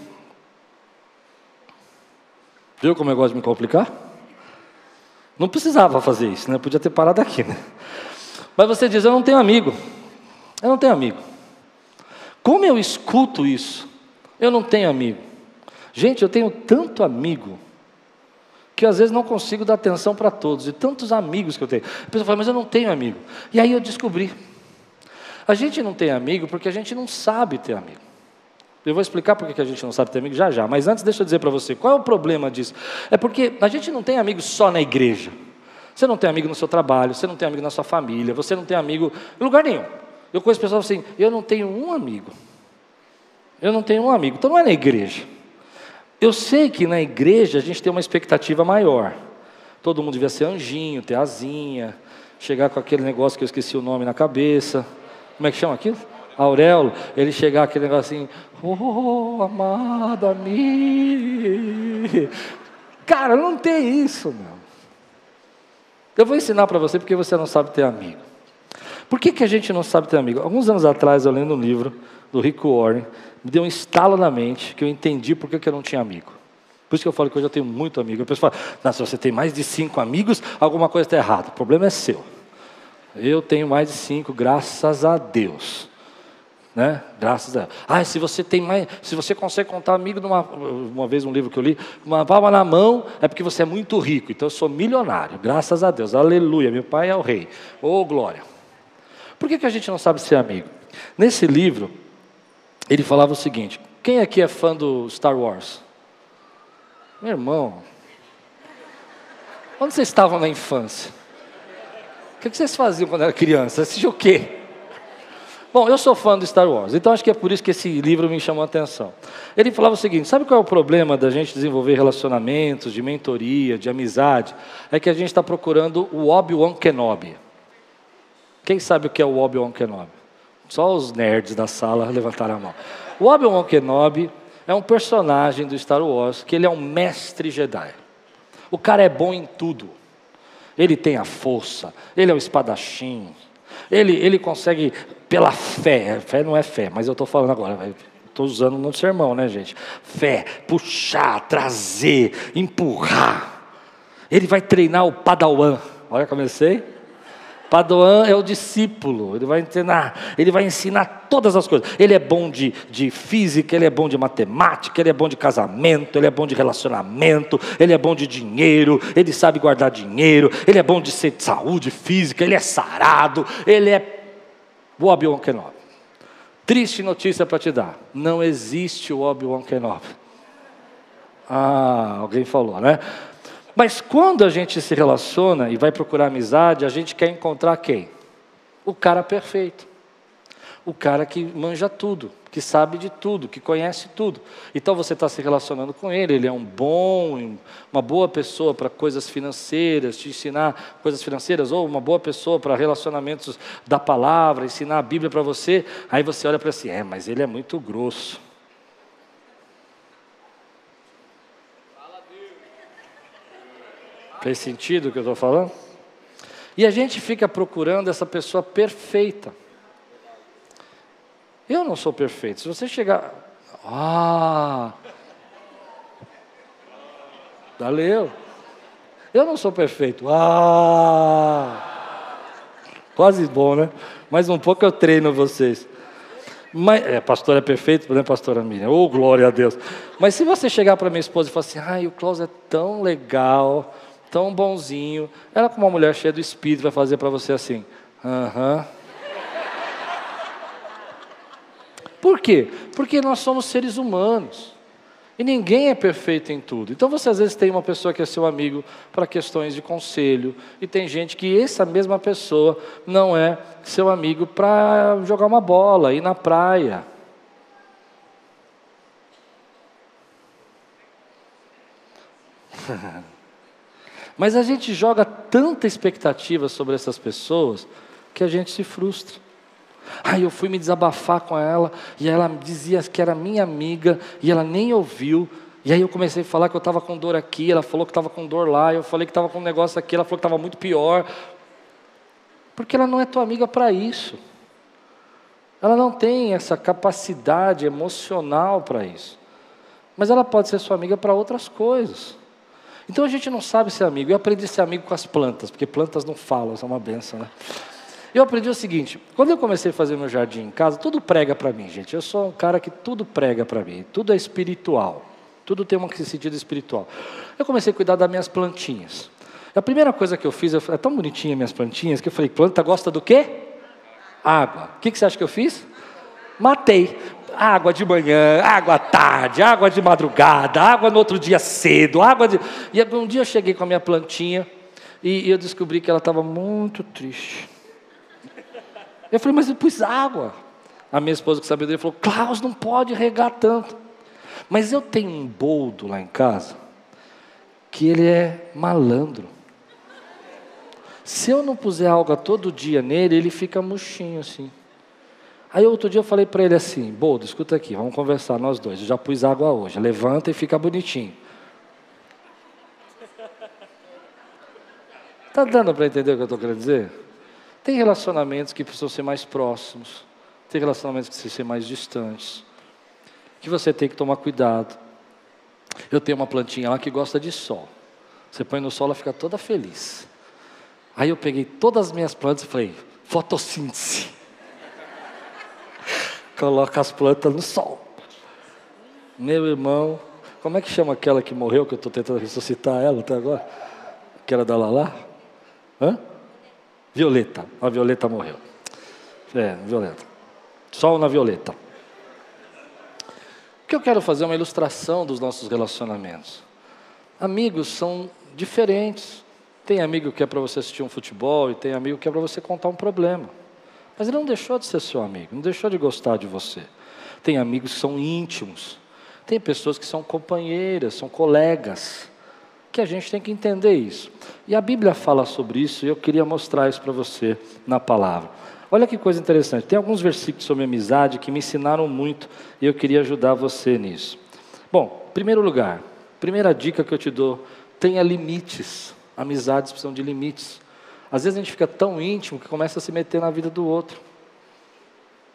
Viu como eu gosto de me complicar? Não precisava fazer isso, né? Podia ter parado aqui, né? Mas você diz, eu não tenho amigo. Eu não tenho amigo. Como eu escuto isso? Eu não tenho amigo. Gente, eu tenho tanto amigo que às vezes não consigo dar atenção para todos, e tantos amigos que eu tenho. A pessoa fala, mas eu não tenho amigo. E aí eu descobri. A gente não tem amigo porque a gente não sabe ter amigo. Eu vou explicar por que a gente não sabe ter amigo já já, mas antes deixa eu dizer para você, qual é o problema disso? É porque a gente não tem amigos só na igreja. Você não tem amigo no seu trabalho, você não tem amigo na sua família, você não tem amigo em lugar nenhum. Eu conheço pessoas assim, eu não tenho um amigo. Eu não tenho um amigo. Então não é na igreja. Eu sei que na igreja a gente tem uma expectativa maior. Todo mundo devia ser anjinho, ter asinha, chegar com aquele negócio que eu esqueci o nome na cabeça. Como é que chama aquilo? Auréolo. Ele chegar aquele negócio assim, oh, amada amiga. Cara, não tem isso, meu. Eu vou ensinar para você porque você não sabe ter amigo. Por que, que a gente não sabe ter amigo? Alguns anos atrás, eu lendo um livro do Rick Warren, me deu um estalo na mente que eu entendi por que, que eu não tinha amigo. Por isso que eu falo que hoje eu tenho muito amigo. A pessoa fala, se você tem mais de cinco amigos, alguma coisa está errada. O problema é seu. Eu tenho mais de cinco, graças a Deus. Né? Graças a. Ah, se você tem mais, se você consegue contar amigo numa uma vez um livro que eu li, uma palma na mão, é porque você é muito rico. Então eu sou milionário, graças a Deus. Aleluia, meu pai é o rei. Ô oh, glória. Por que, que a gente não sabe ser amigo? Nesse livro, ele falava o seguinte: quem aqui é fã do Star Wars? Meu irmão, onde vocês estavam na infância? O que vocês faziam quando era criança? Assistia o quê? Bom, eu sou fã do Star Wars, então acho que é por isso que esse livro me chamou a atenção. Ele falava o seguinte: sabe qual é o problema da gente desenvolver relacionamentos, de mentoria, de amizade? É que a gente está procurando o Obi-Wan Kenobi. Quem sabe o que é o Obi-Wan Kenobi? Só os nerds da sala levantaram a mão. O Obi-Wan Kenobi é um personagem do Star Wars que ele é um mestre Jedi. O cara é bom em tudo. Ele tem a força, ele é o espadachim, ele, ele consegue, pela fé, fé não é fé, mas eu estou falando agora, estou usando no sermão, né, gente? Fé, puxar, trazer, empurrar. Ele vai treinar o Padawan. Olha, comecei. Padoan é o discípulo, ele vai ensinar, ele vai ensinar todas as coisas. Ele é bom de, de física, ele é bom de matemática, ele é bom de casamento, ele é bom de relacionamento, ele é bom de dinheiro, ele sabe guardar dinheiro, ele é bom de saúde física, ele é sarado, ele é o Obi-Wan Kenobi. Triste notícia para te dar: não existe o Obi-Wan Kenobi. Ah, alguém falou, né? Mas quando a gente se relaciona e vai procurar amizade, a gente quer encontrar quem? O cara perfeito. O cara que manja tudo, que sabe de tudo, que conhece tudo. Então você está se relacionando com ele, ele é um bom, uma boa pessoa para coisas financeiras, te ensinar coisas financeiras, ou uma boa pessoa para relacionamentos da palavra, ensinar a Bíblia para você. Aí você olha para si, é, mas ele é muito grosso. Fez sentido o que eu estou falando? E a gente fica procurando essa pessoa perfeita. Eu não sou perfeito. Se você chegar. Ah! Valeu. Eu não sou perfeito. Ah! Quase bom, né? Mais um pouco eu treino vocês. Mas, é, pastor é perfeito, né, pastora Miriam? Oh, glória a Deus. Mas se você chegar para minha esposa e falar assim, ai, o Klaus é tão legal, tão bonzinho. Ela, como uma mulher cheia do espírito, vai fazer para você assim: aham. Por quê? Porque nós somos seres humanos. E ninguém é perfeito em tudo. Então você às vezes tem uma pessoa que é seu amigo para questões de conselho, e tem gente que essa mesma pessoa não é seu amigo para jogar uma bola, ir na praia. Mas a gente joga tanta expectativa sobre essas pessoas que a gente se frustra. Aí eu fui me desabafar com ela e ela dizia que era minha amiga e ela nem ouviu. E aí eu comecei a falar que eu estava com dor aqui, ela falou que estava com dor lá, eu falei que estava com um negócio aqui, ela falou que estava muito pior. Porque ela não é tua amiga para isso. Ela não tem essa capacidade emocional para isso. Mas ela pode ser sua amiga para outras coisas. Então a gente não sabe ser amigo. Eu aprendi a ser amigo com as plantas, porque plantas não falam, isso é uma benção, né? Eu aprendi o seguinte: quando eu comecei a fazer meu jardim em casa, tudo prega para mim, gente. Eu sou um cara que tudo prega para mim, tudo é espiritual, tudo tem um sentido espiritual. Eu comecei a cuidar das minhas plantinhas. A primeira coisa que eu fiz, eu, é tão bonitinha minhas plantinhas, que eu falei: planta gosta do quê? Água. O que, que você acha que eu fiz? Matei água de manhã, água à tarde, água de madrugada, água no outro dia cedo, água de. E um dia eu cheguei com a minha plantinha e, eu descobri que ela estava muito triste. Eu falei, mas eu pus água. A minha esposa que dele falou, Klaus, não pode regar tanto. Mas eu tenho um boldo lá em casa que ele é malandro. Se eu não puser alga todo dia nele, ele fica murchinho assim. Aí outro dia eu falei para ele assim: Boldo, escuta aqui, vamos conversar nós dois. Eu já pus água hoje, levanta e fica bonitinho. Tá dando para entender o que eu estou querendo dizer? Tem relacionamentos que precisam ser mais próximos, tem relacionamentos que precisam ser mais distantes, que você tem que tomar cuidado. Eu tenho uma plantinha lá que gosta de sol. Você põe no sol, ela fica toda feliz. Aí eu peguei todas as minhas plantas e falei, fotossíntese. Coloca as plantas no sol. Meu irmão, como é que chama aquela que morreu, que eu estou tentando ressuscitar ela até agora? Que era da Lala? Hã? Violeta. A Violeta morreu. É, Violeta. Sol na Violeta. O que eu quero fazer é uma ilustração dos nossos relacionamentos. Amigos são diferentes. Tem amigo que é para você assistir um futebol e tem amigo que é para você contar um problema. Mas ele não deixou de ser seu amigo, não deixou de gostar de você. Tem amigos que são íntimos. Tem pessoas que são companheiras, são colegas. Que a gente tem que entender isso. E a Bíblia fala sobre isso e eu queria mostrar isso para você na palavra. Olha que coisa interessante. Tem alguns versículos sobre amizade que me ensinaram muito e eu queria ajudar você nisso. Bom, primeiro lugar, primeira dica que eu te dou tenha limites. Amizades precisam de limites. Às vezes a gente fica tão íntimo que começa a se meter na vida do outro.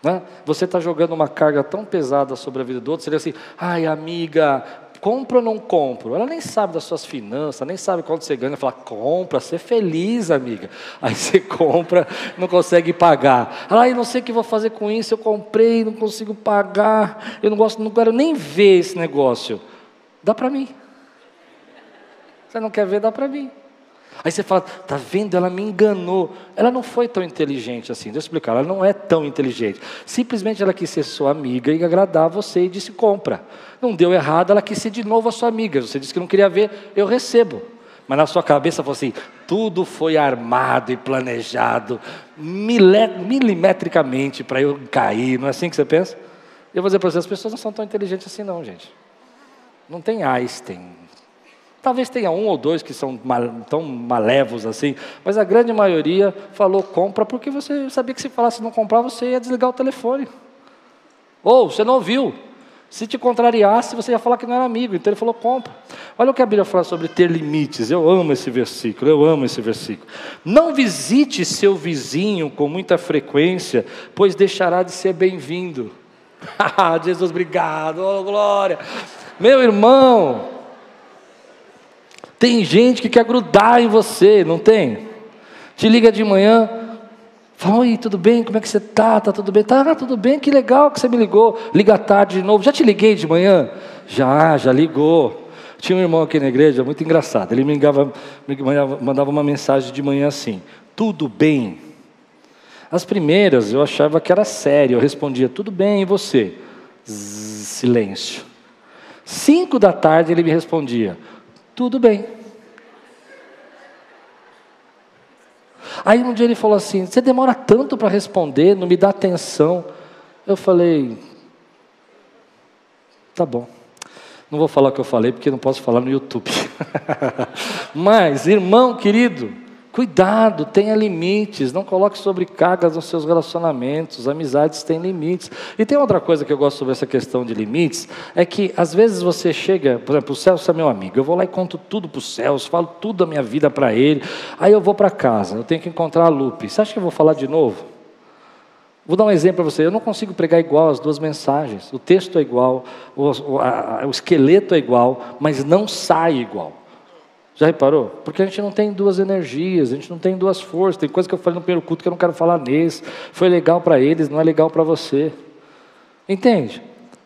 Né? Você está jogando uma carga tão pesada sobre a vida do outro, seria assim, ai amiga, compro ou não compro? Ela nem sabe das suas finanças, nem sabe quanto você ganha. Fala, compra, ser feliz, amiga. Aí você compra, não consegue pagar. Ai, não sei o que vou fazer com isso, eu comprei, não consigo pagar, eu não gosto, não quero nem ver esse negócio. Dá para mim. Você não quer ver, dá para mim. Aí você fala, tá vendo? Ela me enganou. Ela não foi tão inteligente assim. Deixa eu explicar. Ela não é tão inteligente. Simplesmente ela quis ser sua amiga e agradar você e disse compra. Não deu errado. Ela quis ser de novo a sua amiga. Você disse que não queria ver, eu recebo. Mas na sua cabeça falou assim: tudo foi armado e planejado milimetricamente para eu cair. Não é assim que você pensa? Eu vou dizer para você: as pessoas não são tão inteligentes assim, não, gente. Não tem Einstein, Talvez tenha um ou dois que são mal, tão malévolos assim, mas a grande maioria falou compra porque você sabia que se falasse não comprar, você ia desligar o telefone. Ou você não ouviu. Se te contrariasse, você ia falar que não era amigo. Então ele falou compra. Olha o que a Bíblia fala sobre ter limites. Eu amo esse versículo, eu amo esse versículo. Não visite seu vizinho com muita frequência, pois deixará de ser bem-vindo. Jesus, obrigado, oh, glória. Meu irmão, tem gente que quer grudar em você, não tem? Te liga de manhã, fala, oi, tudo bem? Como é que você tá? Tá tudo bem? Tá, tudo bem, que legal que você me ligou. Liga tarde de novo. Já te liguei de manhã? Já, já ligou. Tinha um irmão aqui na igreja, muito engraçado. Ele me, ligava, me mandava uma mensagem de manhã assim: tudo bem. As primeiras eu achava que era sério, eu respondia: tudo bem, e você? Zzz, silêncio. Cinco da tarde ele me respondia: tudo bem. Aí um dia ele falou assim: Você demora tanto para responder, não me dá atenção. Eu falei: Tá bom. Não vou falar o que eu falei, porque não posso falar no YouTube. Mas, irmão querido, Cuidado, tenha limites, não coloque sobrecargas nos seus relacionamentos, amizades têm limites. E tem outra coisa que eu gosto sobre essa questão de limites, é que às vezes você chega, por exemplo, o Celso é meu amigo, eu vou lá e conto tudo para o Celso, falo tudo da minha vida para ele, aí eu vou para casa, eu tenho que encontrar a Lupe. Você acha que eu vou falar de novo? Vou dar um exemplo para você, eu não consigo pregar igual as duas mensagens, o texto é igual, o, o, a, o esqueleto é igual, mas não sai igual. Já reparou? Porque a gente não tem duas energias, a gente não tem duas forças. Tem coisa que eu falei no primeiro culto que eu não quero falar nesse. Foi legal para eles, não é legal para você. Entende?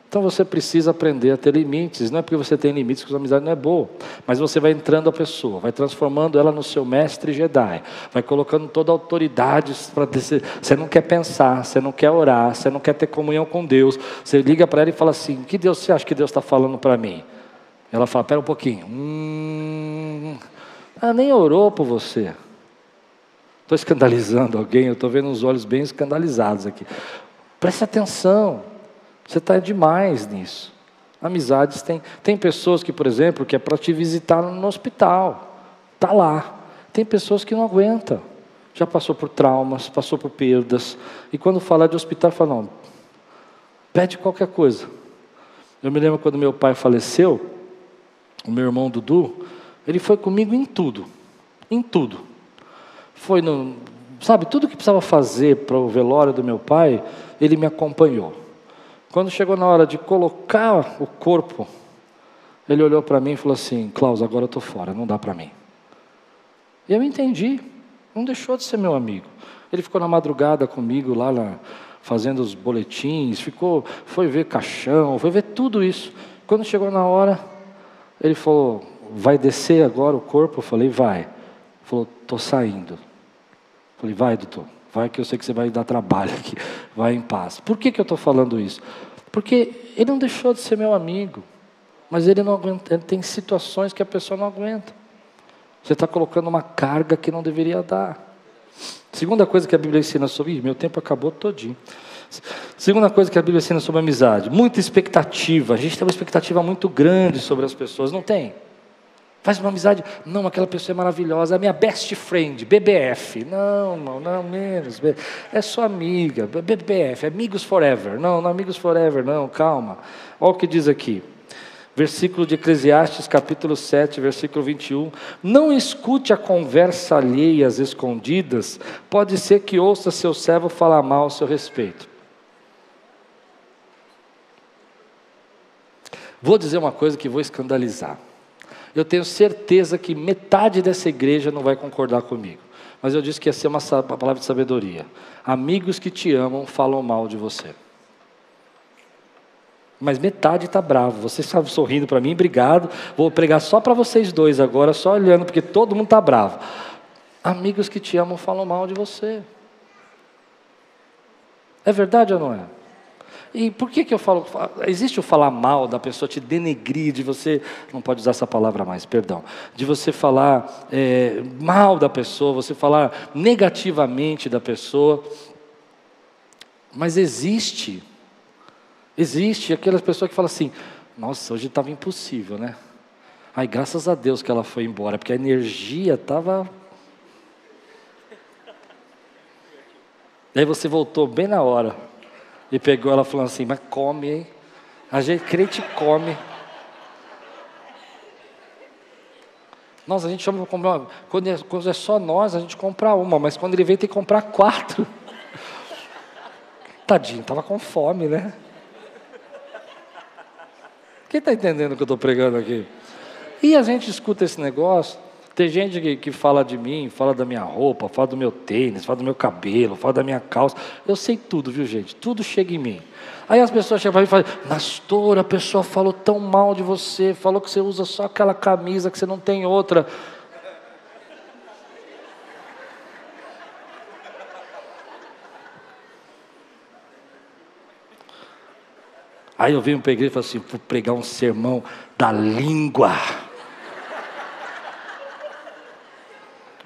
Então você precisa aprender a ter limites. Não é porque você tem limites que sua amizade não é boa. Mas você vai entrando a pessoa, vai transformando ela no seu mestre Jedi. Vai colocando toda a autoridade para Você não quer pensar, você não quer orar, você não quer ter comunhão com Deus. Você liga para ela e fala assim: Que Deus você acha que Deus está falando para mim? Ela fala: Pera um pouquinho. Hum, ela nem orou por você. Estou escandalizando alguém, eu estou vendo uns olhos bem escandalizados aqui. Preste atenção, você está demais nisso. Amizades tem. Tem pessoas que, por exemplo, que é para te visitar no hospital. Está lá. Tem pessoas que não aguentam. Já passou por traumas, passou por perdas. E quando fala de hospital, fala, não, pede qualquer coisa. Eu me lembro quando meu pai faleceu, o meu irmão Dudu, ele foi comigo em tudo. Em tudo. Foi no. Sabe, tudo que precisava fazer para o velório do meu pai, ele me acompanhou. Quando chegou na hora de colocar o corpo, ele olhou para mim e falou assim: Klaus, agora eu estou fora, não dá para mim. E eu entendi, não deixou de ser meu amigo. Ele ficou na madrugada comigo lá fazendo os boletins, ficou, foi ver caixão, foi ver tudo isso. Quando chegou na hora, ele falou: Vai descer agora o corpo? Eu falei: Vai. Ele falou: Estou saindo. Eu falei: Vai, doutor. Vai que eu sei que você vai dar trabalho aqui. Vai em paz. Por que, que eu estou falando isso? Porque ele não deixou de ser meu amigo. Mas ele não aguenta. Ele tem situações que a pessoa não aguenta. Você está colocando uma carga que não deveria dar. Segunda coisa que a Bíblia ensina sobre. Meu tempo acabou todinho. Segunda coisa que a Bíblia ensina sobre amizade. Muita expectativa. A gente tem uma expectativa muito grande sobre as pessoas, não tem? Faz uma amizade. Não, aquela pessoa é maravilhosa. É minha best friend, BBF. Não, não, não, menos. É sua amiga, BBF, amigos forever. Não, não, amigos forever, não, calma. Olha o que diz aqui. Versículo de Eclesiastes, capítulo 7, versículo 21. Não escute a conversa alheia às escondidas, pode ser que ouça seu servo falar mal a seu respeito. Vou dizer uma coisa que vou escandalizar. Eu tenho certeza que metade dessa igreja não vai concordar comigo. Mas eu disse que ia ser uma palavra de sabedoria. Amigos que te amam falam mal de você. Mas metade está bravo. Você está sorrindo para mim, obrigado. Vou pregar só para vocês dois agora, só olhando, porque todo mundo está bravo. Amigos que te amam falam mal de você. É verdade ou não é? E por que, que eu falo? Existe o falar mal da pessoa, te denegrir, de você. Não pode usar essa palavra mais, perdão. De você falar é, mal da pessoa, você falar negativamente da pessoa. Mas existe. Existe aquelas pessoas que falam assim: nossa, hoje estava impossível, né? Ai, graças a Deus que ela foi embora, porque a energia estava. Aí você voltou bem na hora. E pegou ela falando assim: Mas come, hein? A gente crente come. Nossa, a gente chama comprar uma. Quando é, quando é só nós, a gente compra uma, mas quando ele vem, tem que comprar quatro. Tadinho, estava com fome, né? Quem está entendendo o que eu estou pregando aqui? E a gente escuta esse negócio, tem gente que, que fala de mim, fala da minha roupa, fala do meu tênis, fala do meu cabelo, fala da minha calça. Eu sei tudo, viu gente? Tudo chega em mim. Aí as pessoas chegam para mim e falam, pastor, a pessoa falou tão mal de você, falou que você usa só aquela camisa, que você não tem outra. Aí eu venho para a igreja e falo assim, vou pregar um sermão da língua.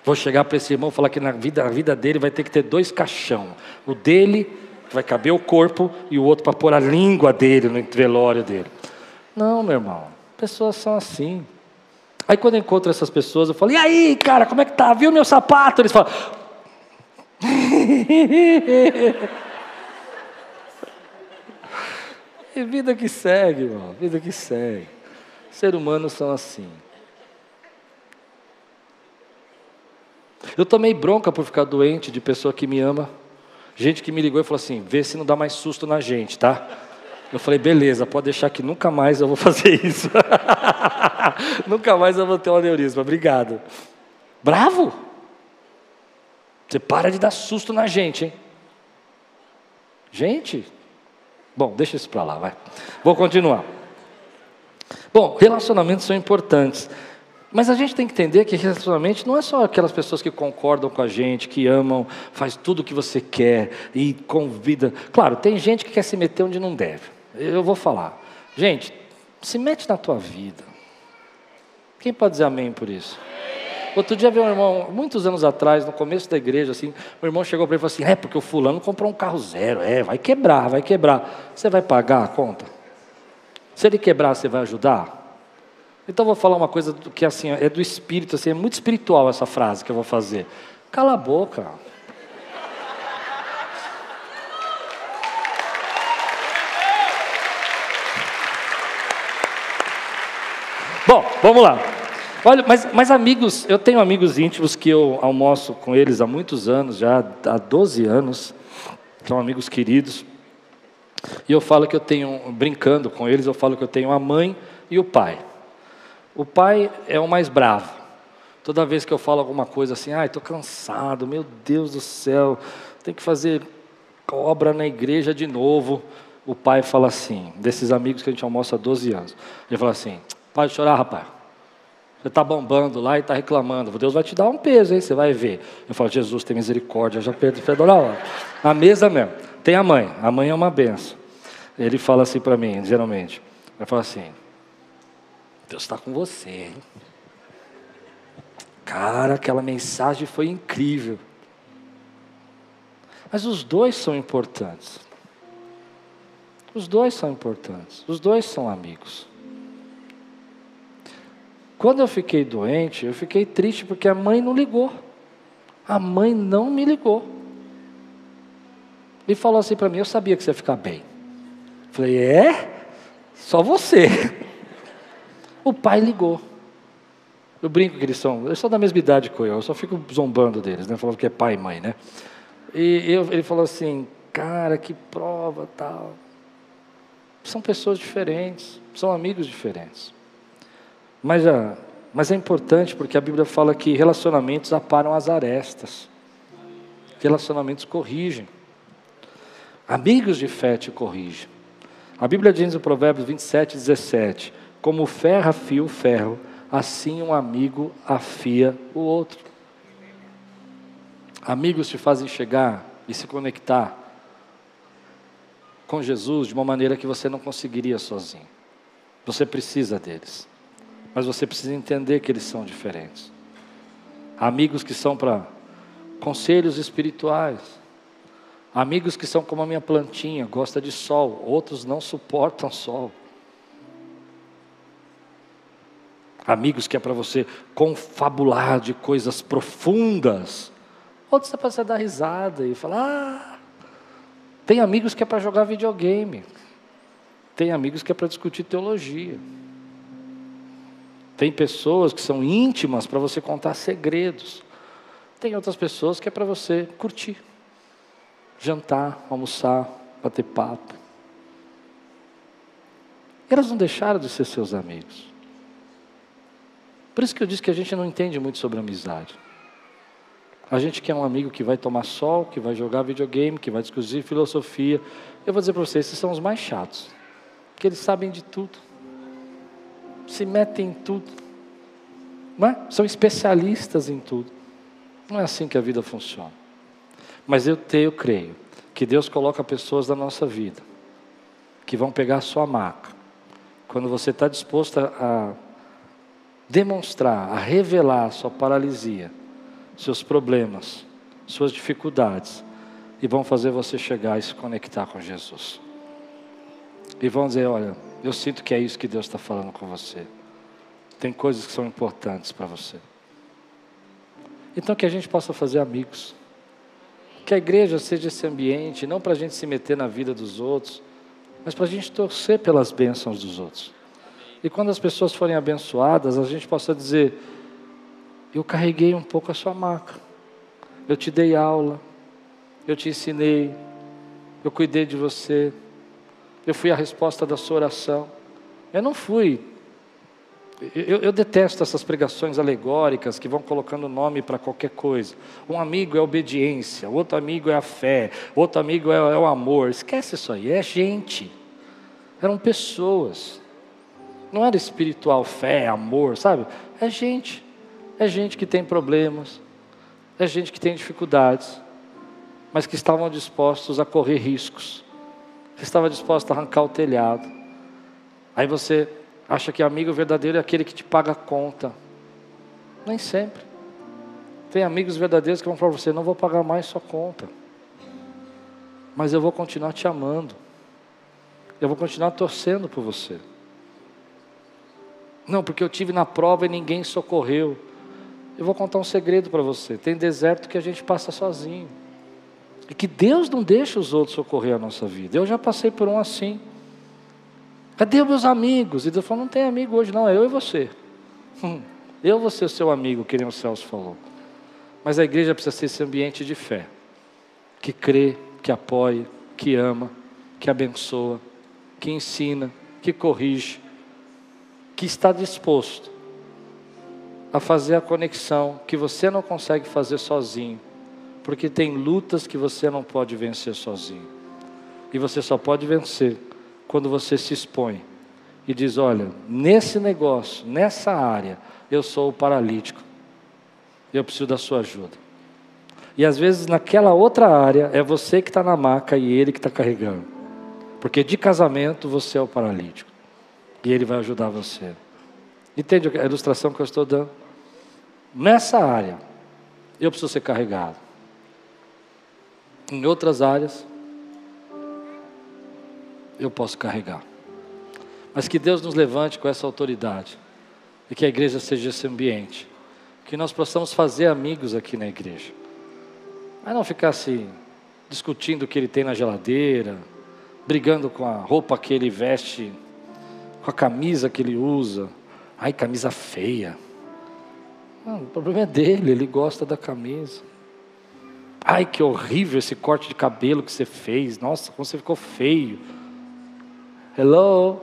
Vou chegar para esse irmão e falar que na vida, a vida dele vai ter que ter dois caixão. O dele vai caber o corpo e o outro para pôr a língua dele no velório dele. Não, meu irmão. Pessoas são assim. Aí quando eu encontro essas pessoas, eu falo, e aí, cara, como é que tá? Viu meu sapato? Eles falam. e vida que segue, irmão. Vida que segue. Seres humanos são assim. Eu tomei bronca por ficar doente de pessoa que me ama. Gente que me ligou e falou assim: vê se não dá mais susto na gente, tá? Eu falei: beleza, pode deixar que nunca mais eu vou fazer isso. nunca mais eu vou ter um aneurisma, obrigado. Bravo! Você para de dar susto na gente, hein? Gente, bom, deixa isso para lá, vai. Vou continuar. Bom, relacionamentos são importantes. Mas a gente tem que entender que relacionamento não é só aquelas pessoas que concordam com a gente, que amam, faz tudo o que você quer e convida. Claro, tem gente que quer se meter onde não deve. Eu vou falar. Gente, se mete na tua vida. Quem pode dizer amém por isso? Outro dia veio um irmão, muitos anos atrás, no começo da igreja, assim, o irmão chegou para ele e falou assim: É, porque o fulano comprou um carro zero, é, vai quebrar, vai quebrar. Você vai pagar a conta? Se ele quebrar, você vai ajudar? Então vou falar uma coisa que assim, é do espírito, assim, é muito espiritual essa frase que eu vou fazer. Cala a boca. Bom, vamos lá. Olha, mas, mas amigos, eu tenho amigos íntimos que eu almoço com eles há muitos anos, já há 12 anos, são amigos queridos. E eu falo que eu tenho, brincando com eles, eu falo que eu tenho a mãe e o pai. O pai é o mais bravo. Toda vez que eu falo alguma coisa assim, ai, estou cansado, meu Deus do céu, tem que fazer obra na igreja de novo. O pai fala assim, desses amigos que a gente almoça há 12 anos. Ele fala assim, Pode chorar, rapaz. Você está bombando lá e está reclamando. Deus vai te dar um peso, hein? Você vai ver. Eu falo, Jesus, tem misericórdia. Já perdi federal. A mesa mesmo. Tem a mãe. A mãe é uma benção. Ele fala assim para mim, geralmente. Ele fala assim: Deus está com você, hein? Cara, aquela mensagem foi incrível. Mas os dois são importantes. Os dois são importantes. Os dois são amigos. Quando eu fiquei doente, eu fiquei triste porque a mãe não ligou. A mãe não me ligou. E falou assim para mim: Eu sabia que você ia ficar bem. Falei: É? Só você. O pai ligou. Eu brinco que eles são, eles são da mesma idade que eu, eu só fico zombando deles, né? Falando que é pai e mãe, né? E eu, ele falou assim: Cara, que prova tal. São pessoas diferentes, são amigos diferentes. Mas, mas é importante porque a Bíblia fala que relacionamentos aparam as arestas, relacionamentos corrigem. Amigos de fé te corrigem. A Bíblia diz no Provérbios 27, 17: Como ferro afia o ferro, assim um amigo afia o outro. Amigos te fazem chegar e se conectar com Jesus de uma maneira que você não conseguiria sozinho. Você precisa deles mas você precisa entender que eles são diferentes. Amigos que são para conselhos espirituais. Amigos que são como a minha plantinha, gosta de sol, outros não suportam sol. Amigos que é para você confabular de coisas profundas. Outros é para você dar risada e falar. Ah. Tem amigos que é para jogar videogame. Tem amigos que é para discutir teologia. Tem pessoas que são íntimas para você contar segredos. Tem outras pessoas que é para você curtir, jantar, almoçar, bater papo. Elas não deixaram de ser seus amigos. Por isso que eu disse que a gente não entende muito sobre amizade. A gente quer um amigo que vai tomar sol, que vai jogar videogame, que vai discutir filosofia. Eu vou dizer para vocês, esses são os mais chatos. Porque eles sabem de tudo se metem em tudo. Não é? São especialistas em tudo. Não é assim que a vida funciona. Mas eu, tenho, eu creio que Deus coloca pessoas na nossa vida que vão pegar a sua maca. Quando você está disposto a, a demonstrar, a revelar sua paralisia, seus problemas, suas dificuldades, e vão fazer você chegar e se conectar com Jesus. E vão dizer: olha, eu sinto que é isso que Deus está falando com você. Tem coisas que são importantes para você. Então que a gente possa fazer amigos. Que a igreja seja esse ambiente, não para a gente se meter na vida dos outros, mas para a gente torcer pelas bênçãos dos outros. E quando as pessoas forem abençoadas, a gente possa dizer: Eu carreguei um pouco a sua marca, eu te dei aula, eu te ensinei, eu cuidei de você, eu fui a resposta da sua oração. Eu não fui. Eu, eu detesto essas pregações alegóricas que vão colocando nome para qualquer coisa. Um amigo é obediência, outro amigo é a fé, outro amigo é, é o amor. Esquece isso aí, é gente. Eram pessoas. Não era espiritual, fé, amor, sabe? É gente. É gente que tem problemas, é gente que tem dificuldades, mas que estavam dispostos a correr riscos você estava disposto a arrancar o telhado. Aí você acha que amigo verdadeiro é aquele que te paga a conta. Nem sempre. Tem amigos verdadeiros que vão falar para você: não vou pagar mais sua conta, mas eu vou continuar te amando, eu vou continuar torcendo por você. Não, porque eu tive na prova e ninguém socorreu. Eu vou contar um segredo para você. Tem deserto que a gente passa sozinho. E que Deus não deixa os outros socorrer a nossa vida. Eu já passei por um assim. Cadê meus amigos? E Deus falou: não tem amigo hoje, não, é eu e você. Hum, eu vou ser o seu amigo, que nem o Celso falou. Mas a igreja precisa ser esse ambiente de fé, que crê, que apoia, que ama, que abençoa, que ensina, que corrige, que está disposto a fazer a conexão que você não consegue fazer sozinho, porque tem lutas que você não pode vencer sozinho. E você só pode vencer quando você se expõe e diz: Olha, nesse negócio, nessa área, eu sou o paralítico, eu preciso da sua ajuda. E às vezes naquela outra área é você que está na maca e ele que está carregando. Porque de casamento você é o paralítico. E ele vai ajudar você. Entende a ilustração que eu estou dando? Nessa área, eu preciso ser carregado. Em outras áreas, eu posso carregar. Mas que Deus nos levante com essa autoridade. E que a igreja seja esse ambiente. Que nós possamos fazer amigos aqui na igreja. Mas não ficar assim, discutindo o que ele tem na geladeira, brigando com a roupa que ele veste, com a camisa que ele usa. Ai, camisa feia. Não, o problema é dele, ele gosta da camisa. Ai, que horrível esse corte de cabelo que você fez. Nossa, como você ficou feio. Hello?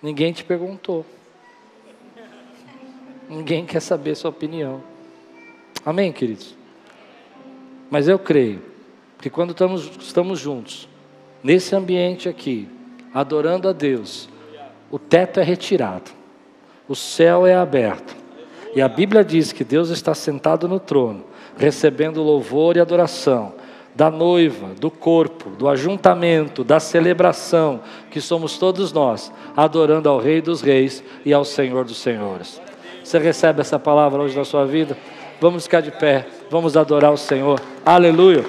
Ninguém te perguntou. Ninguém quer saber sua opinião. Amém, queridos? Mas eu creio que quando estamos, estamos juntos, nesse ambiente aqui, adorando a Deus, o teto é retirado, o céu é aberto, e a Bíblia diz que Deus está sentado no trono, recebendo louvor e adoração da noiva, do corpo, do ajuntamento, da celebração, que somos todos nós, adorando ao Rei dos Reis e ao Senhor dos Senhores. Você recebe essa palavra hoje na sua vida? Vamos ficar de pé, vamos adorar o Senhor. Aleluia.